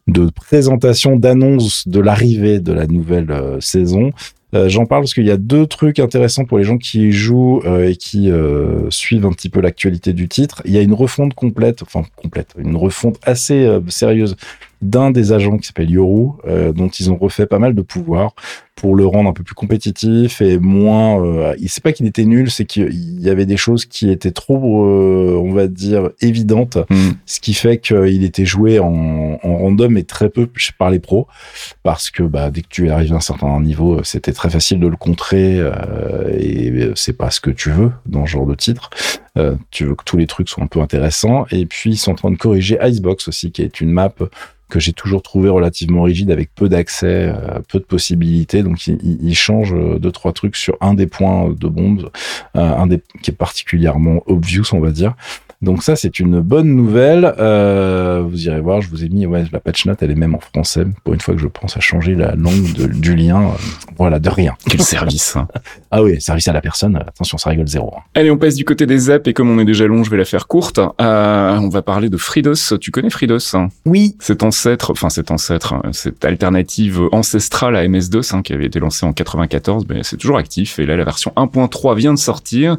de présentation, d'annonce de l'arrivée de la nouvelle saison. Euh, j'en parle parce qu'il y a deux trucs intéressants pour les gens qui jouent euh, et qui euh, suivent un petit peu l'actualité du titre. Il y a une refonte complète, enfin complète, une refonte assez sérieuse d'un des agents qui s'appelle Yoru, dont ils ont refait pas mal de pouvoirs pour le rendre un peu plus compétitif et moins. Euh, c'est pas qu'il était nul, c'est qu'il y avait des choses qui étaient trop, on va dire, évidentes, hmm. ce qui fait qu'il était joué en, en, random et très peu par les pros, parce que bah, dès que tu arrives à un certain niveau, c'était très facile de le contrer euh, et c'est pas ce que tu veux dans ce genre de titre. Euh, tu veux que tous les trucs soient un peu intéressants. Et puis ils sont en train de corriger Icebox aussi, qui est une map que j'ai toujours trouvé relativement rigide avec peu d'accès, euh, peu de possibilités. Donc il, il, change euh, deux trois trucs sur un des points de bombe, un des qui est particulièrement obvious, on va dire. Donc ça, c'est une bonne nouvelle. Euh, vous irez voir, je vous ai mis ouais, la patch note, elle est même en français. Pour une fois que je pense à changer la langue de, du lien, euh, voilà, de rien. Quel (laughs) service hein. Ah oui, service à la personne. Attention, ça rigole zéro. Hein. Allez, on passe du côté des apps et comme on est déjà long, je vais la faire courte. Euh, on va parler de Fridos. Tu connais Fridos hein? Oui. Cet ancêtre, enfin cet ancêtre, cette alternative ancestrale à MS-DOS hein, qui avait été lancée en 94, ben, c'est toujours actif. Et là, la version 1.3 vient de sortir.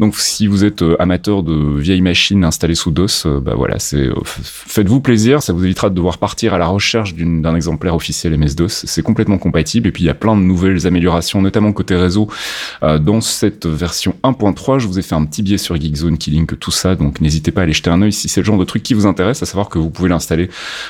Donc, si vous êtes euh, amateur de vieilles machines installée sous DOS, euh, bah voilà, c'est euh, faites-vous plaisir, ça vous évitera de devoir partir à la recherche d'un exemplaire officiel MS-DOS. C'est complètement compatible et puis il y a plein de nouvelles améliorations, notamment côté réseau euh, dans cette version 1.3. Je vous ai fait un petit biais sur Geekzone qui link tout ça, donc n'hésitez pas à aller jeter un œil si c'est le genre de truc qui vous intéresse, à savoir que vous pouvez l'installer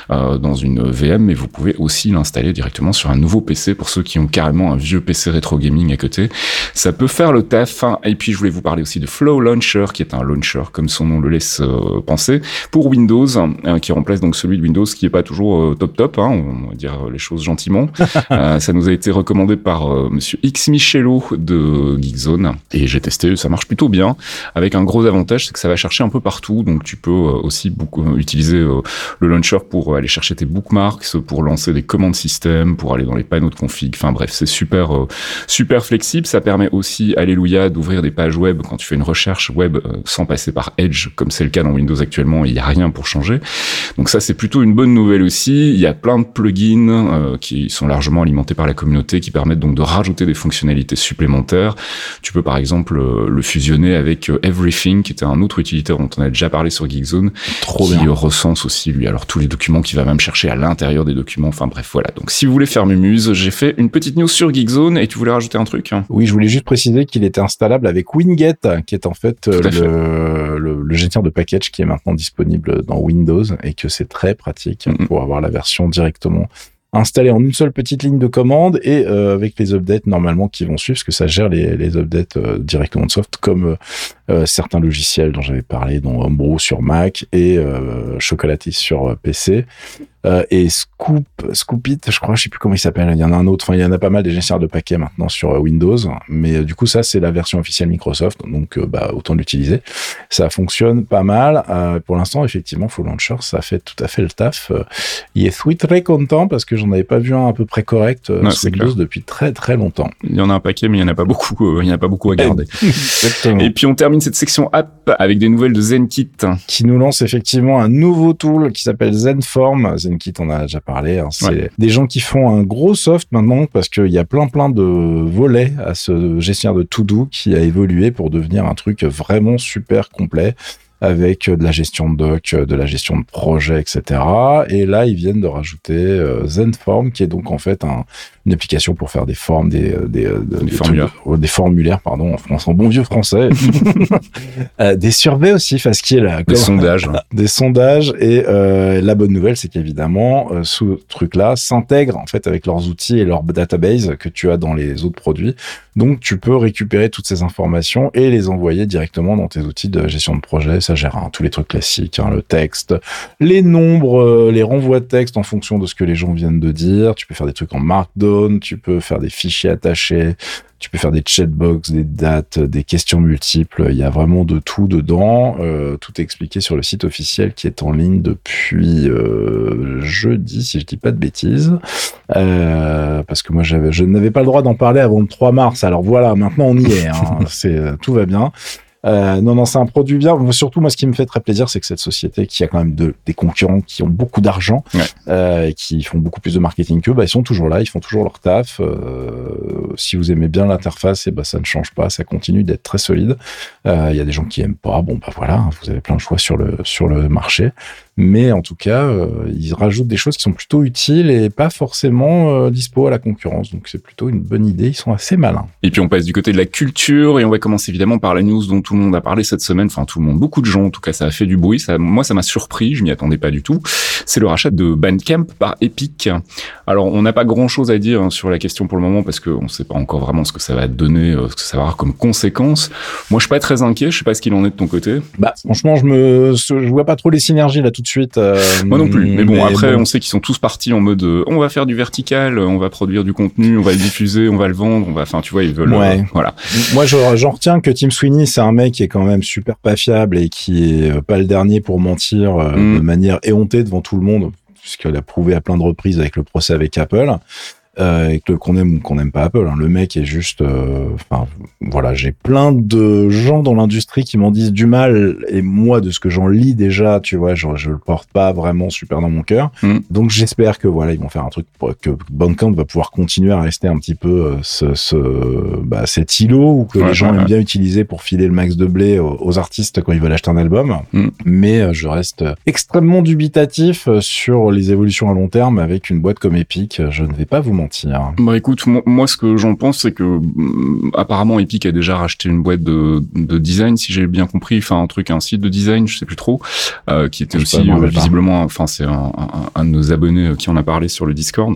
dans une VM, mais vous pouvez aussi l'installer directement sur un nouveau PC pour ceux qui ont carrément un vieux PC rétro gaming à côté. Ça peut faire le taf. Hein. Et puis je voulais vous parler aussi de Flow Launcher, qui est un launcher comme son nom le laisse euh, penser, pour Windows, euh, qui remplace donc celui de Windows qui est pas toujours euh, top top, hein, on va dire les choses gentiment. (laughs) ça nous a été recommandé par Monsieur X Michello de Geekzone et j'ai testé, ça marche plutôt bien. Avec un gros avantage, c'est que ça va chercher un peu partout, donc tu peux aussi beaucoup utiliser le launcher pour aller chercher tes bookmarks, pour lancer des commandes système, pour aller dans les panneaux de config. Enfin bref, c'est super super flexible. Ça permet aussi, alléluia, d'ouvrir des pages web quand tu fais une recherche web sans passer par Edge comme c'est le cas dans Windows actuellement, il n'y a rien pour changer. Donc ça, c'est plutôt une bonne nouvelle aussi. Il y a plein de plugins euh, qui sont largement alimentés par la communauté, qui permettent donc de rajouter des fonctionnalités supplémentaires. Tu peux par exemple euh, le fusionner avec euh, Everything, qui était un autre utilitaire dont on a déjà parlé sur Geekzone, Trop qui recense aussi lui alors tous les documents qui va même chercher à l'intérieur des documents. Enfin bref, voilà. Donc si vous voulez faire mumuse, j'ai fait une petite news sur Geekzone et tu voulais rajouter un truc? Oui, je voulais juste préciser qu'il était installable avec Winget, qui est en fait, le, le, le de package qui est maintenant disponible dans Windows et que c'est très pratique pour avoir la version directement installée en une seule petite ligne de commande et euh, avec les updates normalement qui vont suivre, parce que ça gère les, les updates euh, directement de soft, comme euh, certains logiciels dont j'avais parlé, dont Homebrew sur Mac et Chocolatis sur PC. Euh, et Scoop, Scoopit, je crois, je sais plus comment il s'appelle. Il y en a un autre. Enfin, il y en a pas mal des gestionnaires de paquets maintenant sur euh, Windows. Mais euh, du coup, ça, c'est la version officielle Microsoft. Donc, bah, autant l'utiliser. Ça fonctionne pas mal. pour l'instant, effectivement, Full Launcher, ça fait tout à fait le taf. il est très content parce que j'en avais pas vu un à peu près correct sur Windows depuis très très longtemps. Il y en a un paquet, mais il y en a pas beaucoup. il y en a pas beaucoup à garder. (laughs) Exactement. Et puis, on termine cette section app avec des nouvelles de ZenKit. Qui nous lance effectivement un nouveau tool qui s'appelle ZenForm. ZenKit, on a déjà parlé. Hein. c'est des gens qui font un gros soft maintenant parce qu'il y a plein plein de volets à ce gestionnaire de to-do qui a évolué pour devenir un truc vraiment super complet avec de la gestion de doc, de la gestion de projet, etc. Et là, ils viennent de rajouter euh, ZenForm, qui est donc en fait un, une application pour faire des formes, des, euh, des, euh, des, formulaires. des formulaires, pardon, en français, en bon vieux français. (laughs) euh, des surveys aussi, là. Des sondages. (laughs) Des sondages. Et euh, la bonne nouvelle, c'est qu'évidemment, euh, ce truc-là s'intègre en fait avec leurs outils et leur database que tu as dans les autres produits. Donc, tu peux récupérer toutes ces informations et les envoyer directement dans tes outils de gestion de projet. Ça gère hein, tous les trucs classiques, hein, le texte, les nombres, les renvois de texte en fonction de ce que les gens viennent de dire. Tu peux faire des trucs en Markdown tu peux faire des fichiers attachés, tu peux faire des chatbox, des dates, des questions multiples. Il y a vraiment de tout dedans. Euh, tout est expliqué sur le site officiel qui est en ligne depuis euh, jeudi, si je dis pas de bêtises. Euh, parce que moi, je n'avais pas le droit d'en parler avant le 3 mars. Alors voilà, maintenant on y est. Hein. (laughs) c'est, tout va bien. Euh, non, non, c'est un produit bien. Surtout, moi, ce qui me fait très plaisir, c'est que cette société, qui a quand même de, des concurrents qui ont beaucoup d'argent, euh, qui font beaucoup plus de marketing qu'eux, bah, ils sont toujours là, ils font toujours leur taf. Euh, si vous aimez bien l'interface, et bah, ça ne change pas, ça continue d'être très solide. Euh, il y a des gens qui aiment pas, bon, bah voilà, vous avez plein de choix sur le sur le marché. Mais en tout cas, euh, ils rajoutent des choses qui sont plutôt utiles et pas forcément euh, dispo à la concurrence. Donc c'est plutôt une bonne idée. Ils sont assez malins. Et puis on passe du côté de la culture et on va commencer évidemment par la news dont tout le monde a parlé cette semaine. Enfin tout le monde, beaucoup de gens. En tout cas, ça a fait du bruit. Ça, moi, ça m'a surpris. Je m'y attendais pas du tout. C'est le rachat de Bandcamp par Epic. Alors on n'a pas grand chose à dire hein, sur la question pour le moment parce qu'on ne sait pas encore vraiment ce que ça va donner, euh, ce que ça va avoir comme conséquence. Moi, je suis pas très inquiet. Je sais pas ce qu'il en est de ton côté. Bah franchement, je me, je vois pas trop les synergies là tout de suite. Euh, Moi non plus. Mais bon, après, on sait qu'ils sont tous partis en mode euh, on va faire du vertical, on va produire du contenu, on va le diffuser, on va le vendre, on va. Enfin, tu vois, ils veulent. Ouais. euh, voilà. Moi, je- j'en retiens que Tim Sweeney, c'est un mec qui est quand même super pas fiable et qui est pas le dernier pour mentir Mm. de manière éhontée devant tout le monde, puisqu'il a prouvé à plein de reprises avec le procès avec Apple. Euh, qu'on aime ou qu'on n'aime pas Apple, hein. le mec est juste. euh, Enfin, voilà, j'ai plein de gens dans l'industrie qui m'en disent du mal, et moi, de ce que j'en lis déjà, tu vois, je, je le porte pas vraiment super dans mon cœur. Mm. Donc, j'espère que voilà, ils vont faire un truc pour que Bandcamp va pouvoir continuer à rester un petit peu euh, ce, ce bah, cet îlot ou que Ouais, les gens ouais, aiment ouais. bien utiliser pour filer le max de blé aux, aux artistes quand ils veulent acheter un album. Mm. Mais euh, je reste extrêmement dubitatif sur les évolutions à long terme avec une boîte comme Epic. Je ne vais pas vous mentir. Bah écoute, moi, moi, ce que j'en pense, c'est que hum, apparemment Epic a déjà racheté une boîte de, de design, si j'ai bien compris, enfin un truc, un site de design, je sais plus trop, euh, qui était Je aussi pas, euh, visiblement, enfin c'est un, un, un de nos abonnés euh, qui en a parlé sur le Discord,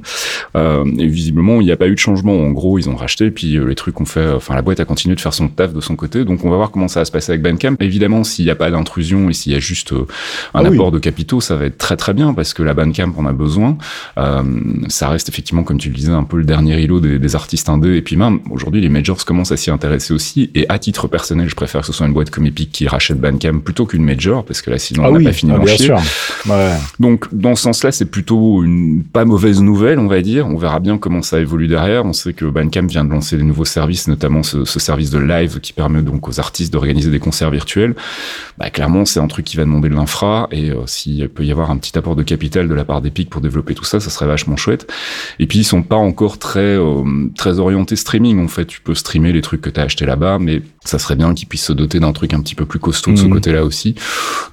euh, et visiblement il n'y a pas eu de changement. En gros, ils ont racheté, puis euh, les trucs ont fait, enfin la boîte a continué de faire son taf de son côté, donc on va voir comment ça va se passer avec Bandcamp. Évidemment, s'il n'y a pas d'intrusion et s'il y a juste un Ah oui. apport de capitaux, ça va être très très bien parce que la Bandcamp en a besoin. Euh, ça reste effectivement, comme tu le disais, un peu le dernier îlot des, des artistes indés. Et puis même, aujourd'hui, les majors commencent à s'y intéresser aussi. Et à titre personnel, je préfère que ce soit une boîte comme Epic qui rachète Bandcamp plutôt qu'une major, parce que là, sinon, on n'a pas fini ah, bien sûr. Ouais. Donc, dans ce sens-là, c'est plutôt une pas mauvaise nouvelle, on va dire. On verra bien comment ça évolue derrière. On sait que Bandcamp vient de lancer des nouveaux services, notamment ce, ce service de live qui permet donc aux artistes d'organiser des concerts virtuels. Bah, clairement, c'est un truc qui va demander de l'infra. Et euh, s'il peut y avoir un petit apport de capital de la part d'Epic pour développer tout ça, ça serait vachement chouette. Et puis, ils sont pas encore très, euh, très orientés streaming. En fait, tu peux streamer les trucs que tu as achetés là-bas, mais ça serait bien qu'ils puissent se doter d'un truc un petit peu plus costaud de ce Mhm. côté-là aussi.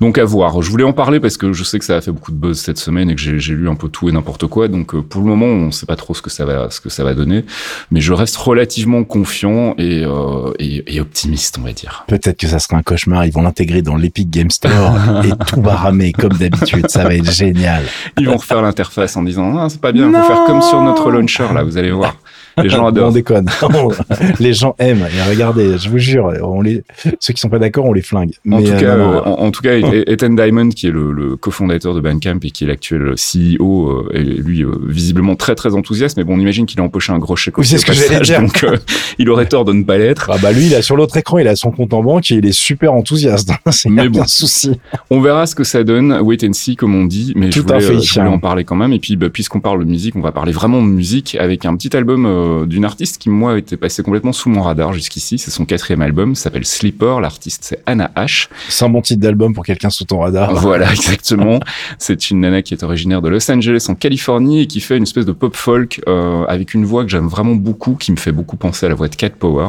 Donc à voir. Je voulais en parler parce que je sais que ça a fait beaucoup de buzz cette semaine et que j'ai lu un peu tout et n'importe quoi. Donc euh, pour le moment, on sait pas trop ce que ça va, ce que ça va donner, mais je reste relativement confiant et, euh, et, et optimiste, on va dire. Peut-être que ça sera un cauchemar. Ils vont l'intégrer dans l'Epic Game Store et tout va ramer comme d'habitude. Ça va être génial. Ils vont refaire l'interface en disant ah c'est pas bien, faut Non faire comme sur notre là, vous allez voir. Les gens (laughs) on adorent. déconne. (laughs) les gens aiment. Et regardez, je vous jure, on les, ceux qui sont pas d'accord, on les flingue. En tout, euh, cas, non, non. euh, en, en tout cas, Ethan Diamond, qui est le, le cofondateur de Bandcamp et qui est l'actuel CEO, euh, est lui euh, visiblement très très enthousiaste. Mais bon, on imagine qu'il a empoché un gros chèque. Oui, c'est ce que j'allais dire. Donc, euh, il aurait tort de ne pas l'être. Ah bah lui, il a sur l'autre écran, il a son compte en banque et il est super enthousiaste. (laughs) C'est Mais pas bon. un souci. On verra ce que ça donne. Wait and see, comme on dit. Mais je Tout à voulais, fait. euh, je voulais en parler quand même. Et puis, bah, puisqu'on parle de musique, on va parler vraiment de musique avec un petit album euh, d'une artiste qui, moi, était passé complètement sous mon radar jusqu'ici. C'est son quatrième album. S'appelle Sleeper. L'artiste, c'est Anna H. C'est un bon titre d'album pour quelqu'un sous ton radar. (laughs) Voilà, exactement. C'est une nana qui est originaire de Los Angeles en Californie et qui fait une espèce de pop folk euh, avec une voix que j'aime vraiment beaucoup, qui me fait beaucoup penser à la voix de Cat Power.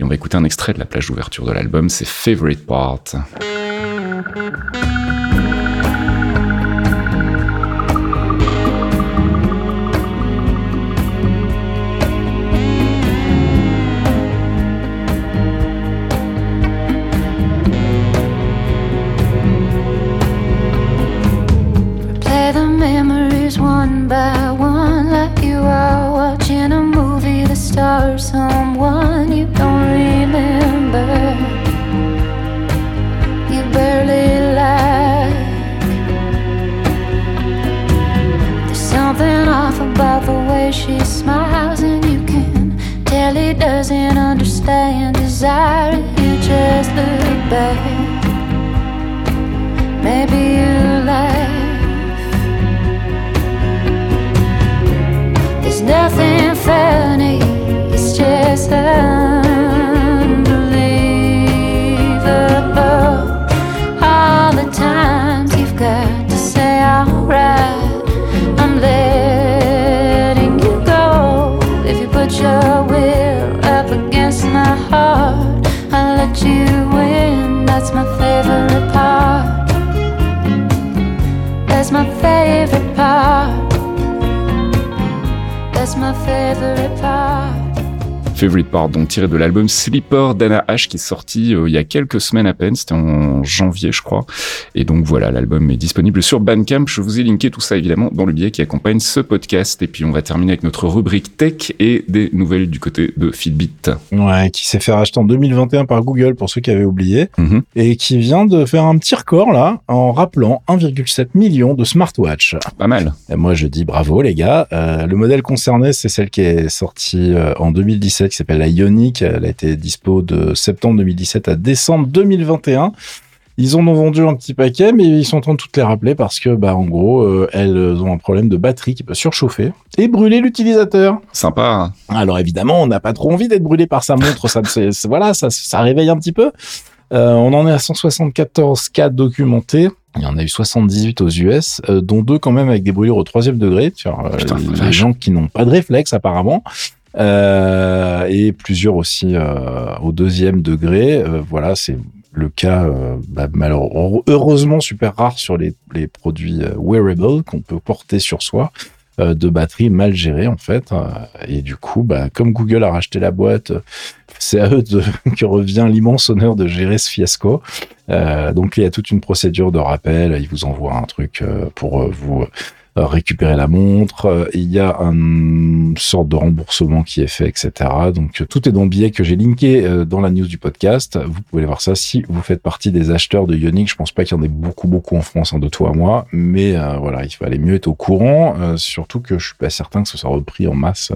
Et on va écouter un extrait de la plage d'ouverture de l'album, c'est Favorite Part. Favorite Part, donc tiré de l'album Sleeper d'Anna H qui est sorti euh, il y a quelques semaines à peine, c'était en janvier je crois. Et donc voilà, l'album est disponible sur Bandcamp. Je vous ai linké tout ça évidemment dans le billet qui accompagne ce podcast. Et puis on va terminer avec notre rubrique tech et des nouvelles du côté de Fitbit. Ouais, qui s'est fait racheter en 2021 par Google pour ceux qui avaient oublié Mhm. et qui vient de faire un petit record là en rappelant 1,7 million de smartwatch. Pas mal. Et moi je dis bravo les gars. Euh, le modèle concerné c'est celle qui est sortie euh, en 2017 qui s'appelle la Ioniq. Elle a été dispo de septembre 2017 à décembre 2021. Ils en ont vendu un petit paquet, mais ils sont en train de toutes les rappeler parce que, bah, en gros, euh, elles ont un problème de batterie qui peut surchauffer et brûler l'utilisateur. Sympa. Alors évidemment, on n'a pas trop envie d'être brûlé par sa montre. ça, voilà, ça, ça réveille un petit peu. Euh, on en est à 174 cas documentés. Il y en a eu 78 aux US, euh, dont deux quand même avec des brûlures au troisième degré. Vois, euh, Putain, les vache. gens qui n'ont pas de réflexe apparemment. Euh, et plusieurs aussi euh, au deuxième degré. Euh, voilà, c'est le cas bah, malheureusement heureusement super rare sur les, produits euh, wearable qu'on peut porter sur soi de batterie mal gérée en fait et du coup bah, comme Google a racheté la boîte c'est à eux de, (laughs) que revient l'immense honneur de gérer ce fiasco donc il y a toute une procédure de rappel ils vous envoient un truc pour vous récupérer la montre Euh, il y a une sorte de remboursement qui est fait etc donc euh, tout est dans le billet que j'ai linké euh, dans la news du podcast vous pouvez voir ça si vous faites partie des acheteurs de Ioniq je pense pas qu'il y en ait beaucoup beaucoup en France hein, de toi à moi mais euh, voilà il fallait mieux être au courant euh, surtout que je suis pas certain que ce soit repris en masse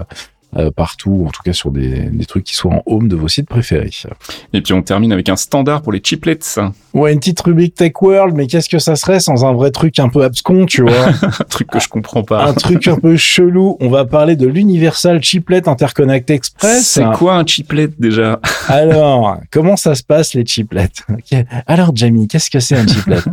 euh, partout, en tout cas sur des, des trucs qui soient en home de vos sites préférés. Et puis on termine avec un standard pour les chiplets. Ouais, une petite rubrique Tech World, mais qu'est-ce que ça serait sans un vrai truc un peu abscon, tu vois (laughs) Un truc que je comprends pas. Un truc un peu chelou. On va parler de l'Universal Chiplet Interconnect Express. C'est quoi un chiplet déjà? Alors, comment ça se passe les chiplets? Alors, Jamie, qu'est-ce que c'est un chiplet? (laughs)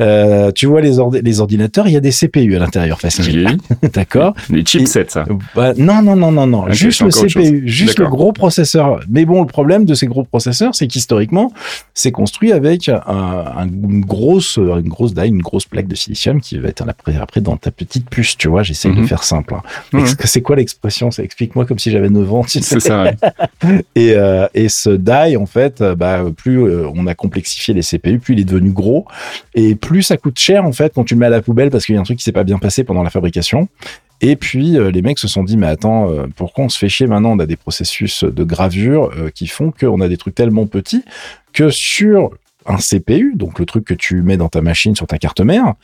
Euh, tu vois les, ordi- les ordinateurs, il y a des CPU à l'intérieur, facile. Oui. (laughs) D'accord Les chipsets, ça. Bah, non, non, non, non, non. Juste le CPU, juste le gros processeur. Mais bon, le problème de ces gros processeurs, c'est qu'historiquement, c'est construit avec un, un- une grosse, une grosse die, une grosse plaque de silicium qui va être après, après dans ta petite puce, tu vois. J'essaie de Mhm. faire simple. hein. Mhm. C'est quoi l'expression? Ça explique-moi comme si j'avais 9 ans. tu sais. C'est ça. ouais. (laughs) Et, euh, et ce die, en fait, euh, bah, plus euh, on a complexifié les CPU, plus il est devenu gros. Et plus ça coûte cher, en fait, quand tu le mets à la poubelle parce qu'il y a un truc qui s'est pas bien passé pendant la fabrication. Et puis, euh, les mecs se sont dit, mais attends, euh, pourquoi on se fait chier maintenant? On a des processus de gravure euh, qui font qu'on a des trucs tellement petits que sur un CPU, donc le truc que tu mets dans ta machine sur ta carte mère,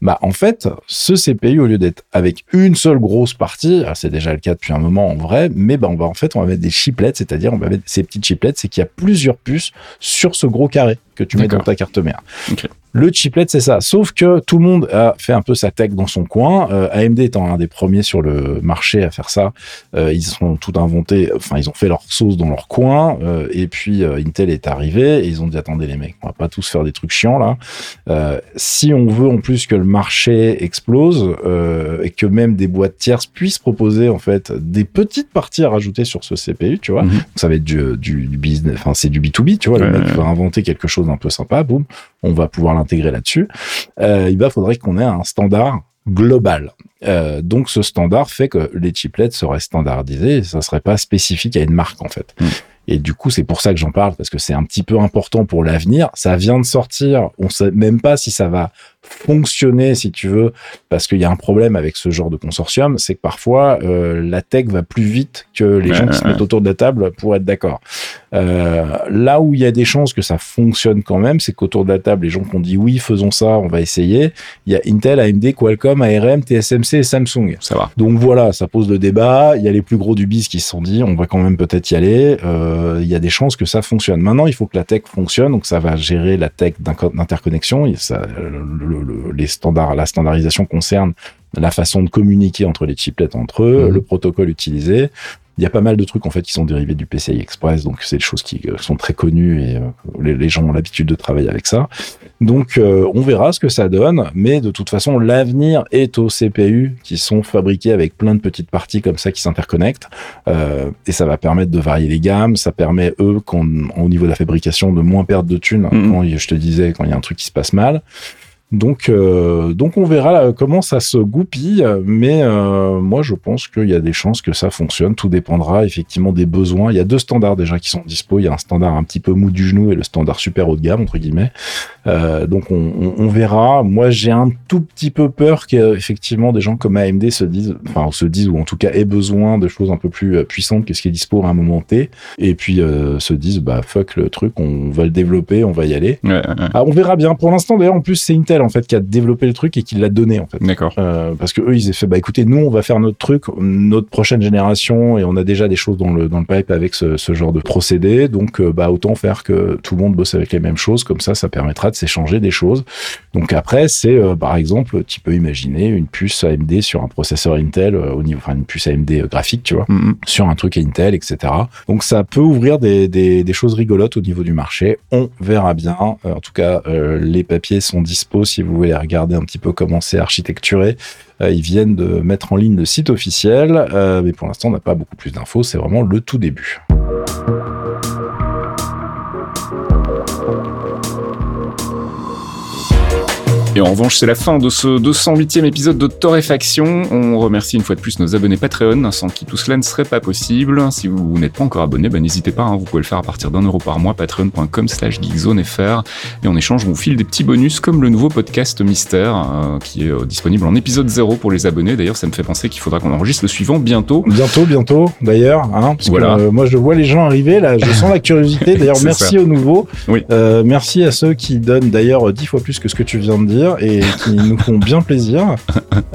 bah en fait, ce CPU au lieu d'être avec une seule grosse partie, c'est déjà le cas depuis un moment en vrai, mais bah on va en fait on va mettre des chiplets, c'est-à-dire on va mettre ces petites chiplets, c'est qu'il y a plusieurs puces sur ce gros carré que tu mets dans ta carte mère. Le chiplet, c'est ça. Sauf que tout le monde a fait un peu sa tech dans son coin. Euh, AMD étant un des premiers sur le marché à faire ça, euh, ils sont tout inventés. Enfin, ils ont fait leur sauce dans leur coin. euh, et puis euh, Intel est arrivé et ils ont dit attendez les mecs, on va pas tous faire des trucs chiants là. Si on veut en plus que le marché explose euh, et que même des boîtes tierces puissent proposer en fait des petites parties à rajouter sur ce CPU, tu vois, Mhm. ça va être du, du, du business, enfin c'est du B2B, tu vois, le mec va inventer quelque chose d'un peu sympa, boum, on va pouvoir l'intégrer là-dessus. Euh, il va faudrait qu'on ait un standard global. Euh, donc ce standard fait que les chiplets seraient standardisés, et ça serait pas spécifique à une marque en fait. Mm. Et du coup, c'est pour ça que j'en parle parce que c'est un petit peu important pour l'avenir. Ça vient de sortir, on sait même pas si ça va fonctionner, si tu veux, parce qu'il y a un problème avec ce genre de consortium, c'est que parfois euh, la tech va plus vite que les Ouais, gens qui se mettent autour de la table pour être d'accord. Euh, là où il y a des chances que ça fonctionne quand même, c'est qu'autour de la table, les gens qui ont dit oui, faisons ça, on va essayer. Il y a Intel, AMD, Qualcomm, ARM, TSMC et Samsung. Ça va. Donc voilà, ça pose le débat. Il y a les plus gros du biz qui se sont dit, on va quand même peut-être y aller. Euh, il y a des chances que ça fonctionne. Maintenant, il faut que la tech fonctionne, donc ça va gérer la tech d'interconnexion. Il- ça- le- le- les standards, la standardisation concerne la façon de communiquer entre les chiplets entre eux, Mhm. le protocole utilisé. Il y a pas mal de trucs en fait qui sont dérivés du PCI Express, donc c'est des choses qui euh, sont très connues et euh, les, les gens ont l'habitude de travailler avec ça. Donc euh, on verra ce que ça donne, mais de toute façon l'avenir est aux CPU qui sont fabriqués avec plein de petites parties comme ça qui s'interconnectent euh, et ça va permettre de varier les gammes, ça permet eux qu'on, au niveau de la fabrication de moins perdre de thunes Mhm. quand je te disais quand il y a un truc qui se passe mal. Donc, euh, donc on verra là, comment ça se goupille, mais euh, moi je pense qu'il y a des chances que ça fonctionne. Tout dépendra effectivement des besoins. Il y a deux standards déjà qui sont dispo. Il y a un standard un petit peu mou du genou et le standard super haut de gamme entre guillemets. Euh, donc on, on- on verra. Moi j'ai un tout petit peu peur qu'effectivement des gens comme AMD se disent, enfin se disent ou en tout cas aient besoin de choses un peu plus euh, puissantes que ce qui est dispo à un moment T, et puis euh, se disent bah fuck le truc, on va le développer, on va y aller. Ouais, ouais, ouais. Ah, on verra bien. Pour l'instant, d'ailleurs, en plus, c'est Intel en fait qui a développé le truc et qui l'a donné en fait. D'accord. Euh, parce que eux, ils ont fait, bah écoutez, nous, on va faire notre truc, notre prochaine génération, et on a déjà des choses dans le dans le pipe avec ce, ce genre de procédé. Donc, euh, bah autant faire que tout le monde bosse avec les mêmes choses. Comme ça, ça permettra de s'échanger des choses. Donc après, c'est euh, par exemple, tu peux imaginer une puce AMD sur un processeur Intel au niveau, enfin une puce AMD graphique, tu vois Mhm. sur un truc Intel, etc. Donc ça peut ouvrir des, des, des choses rigolotes au niveau du marché. On verra bien. En tout cas, les papiers sont dispo si vous voulez regarder un petit peu comment c'est architecturé. Euh, ils viennent de mettre en ligne le site officiel, euh, mais pour l'instant on n'a pas beaucoup plus d'infos. C'est vraiment le tout début. Et en revanche, c'est la fin de ce 208e épisode de Torréfaction. On remercie une fois de plus nos abonnés Patreon, sans qui tout cela ne serait pas possible. Si vous n'êtes pas encore abonné, bah, n'hésitez pas, hein, vous pouvez le faire à partir d'un euro par mois, patreon.com slash geekzonefr. Et en échange, on vous file des petits bonus comme le nouveau podcast Mystère, euh, qui est euh, disponible en épisode 0 pour les abonnés. D'ailleurs, ça me fait penser qu'il faudra qu'on enregistre le suivant bientôt. Bientôt, bientôt, d'ailleurs. Hein, parce Voilà. que, euh, moi, je vois les gens arriver, là, je sens la curiosité. (laughs) D'ailleurs, merci ça. aux nouveaux. Oui. Merci à ceux qui donnent d'ailleurs dix fois plus que ce que tu viens de dire et qui nous font bien plaisir. (laughs)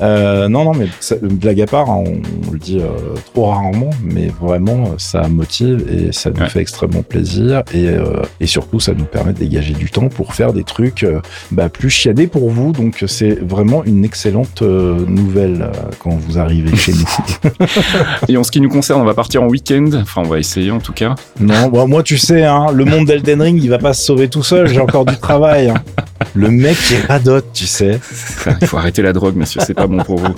Euh, non, non, mais ça, blague à part, hein, on, on le dit euh, trop rarement, mais vraiment, ça motive et ça nous Ouais. fait extrêmement plaisir. Et, euh, et surtout, ça nous permet de dégager du temps pour faire des trucs bah, plus chiadés pour vous. Donc, c'est vraiment une excellente nouvelle quand vous arrivez chez nous. (laughs) (laughs) Et en ce qui nous concerne, on va partir en week-end. Enfin, on va essayer en tout cas. Non, bon, moi tu sais, hein, le monde d'Elden Ring, il va pas se sauver tout seul, j'ai encore du travail. hein. Le mec qui est radote, tu sais. Il faut arrêter la drogue, monsieur, c'est pas bon pour vous.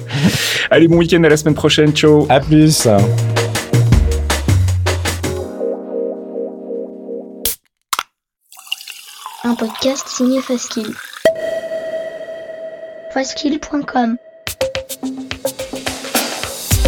Allez, bon week-end, à la semaine prochaine. Ciao. À plus. Un podcast signé Faskill. Faskill.com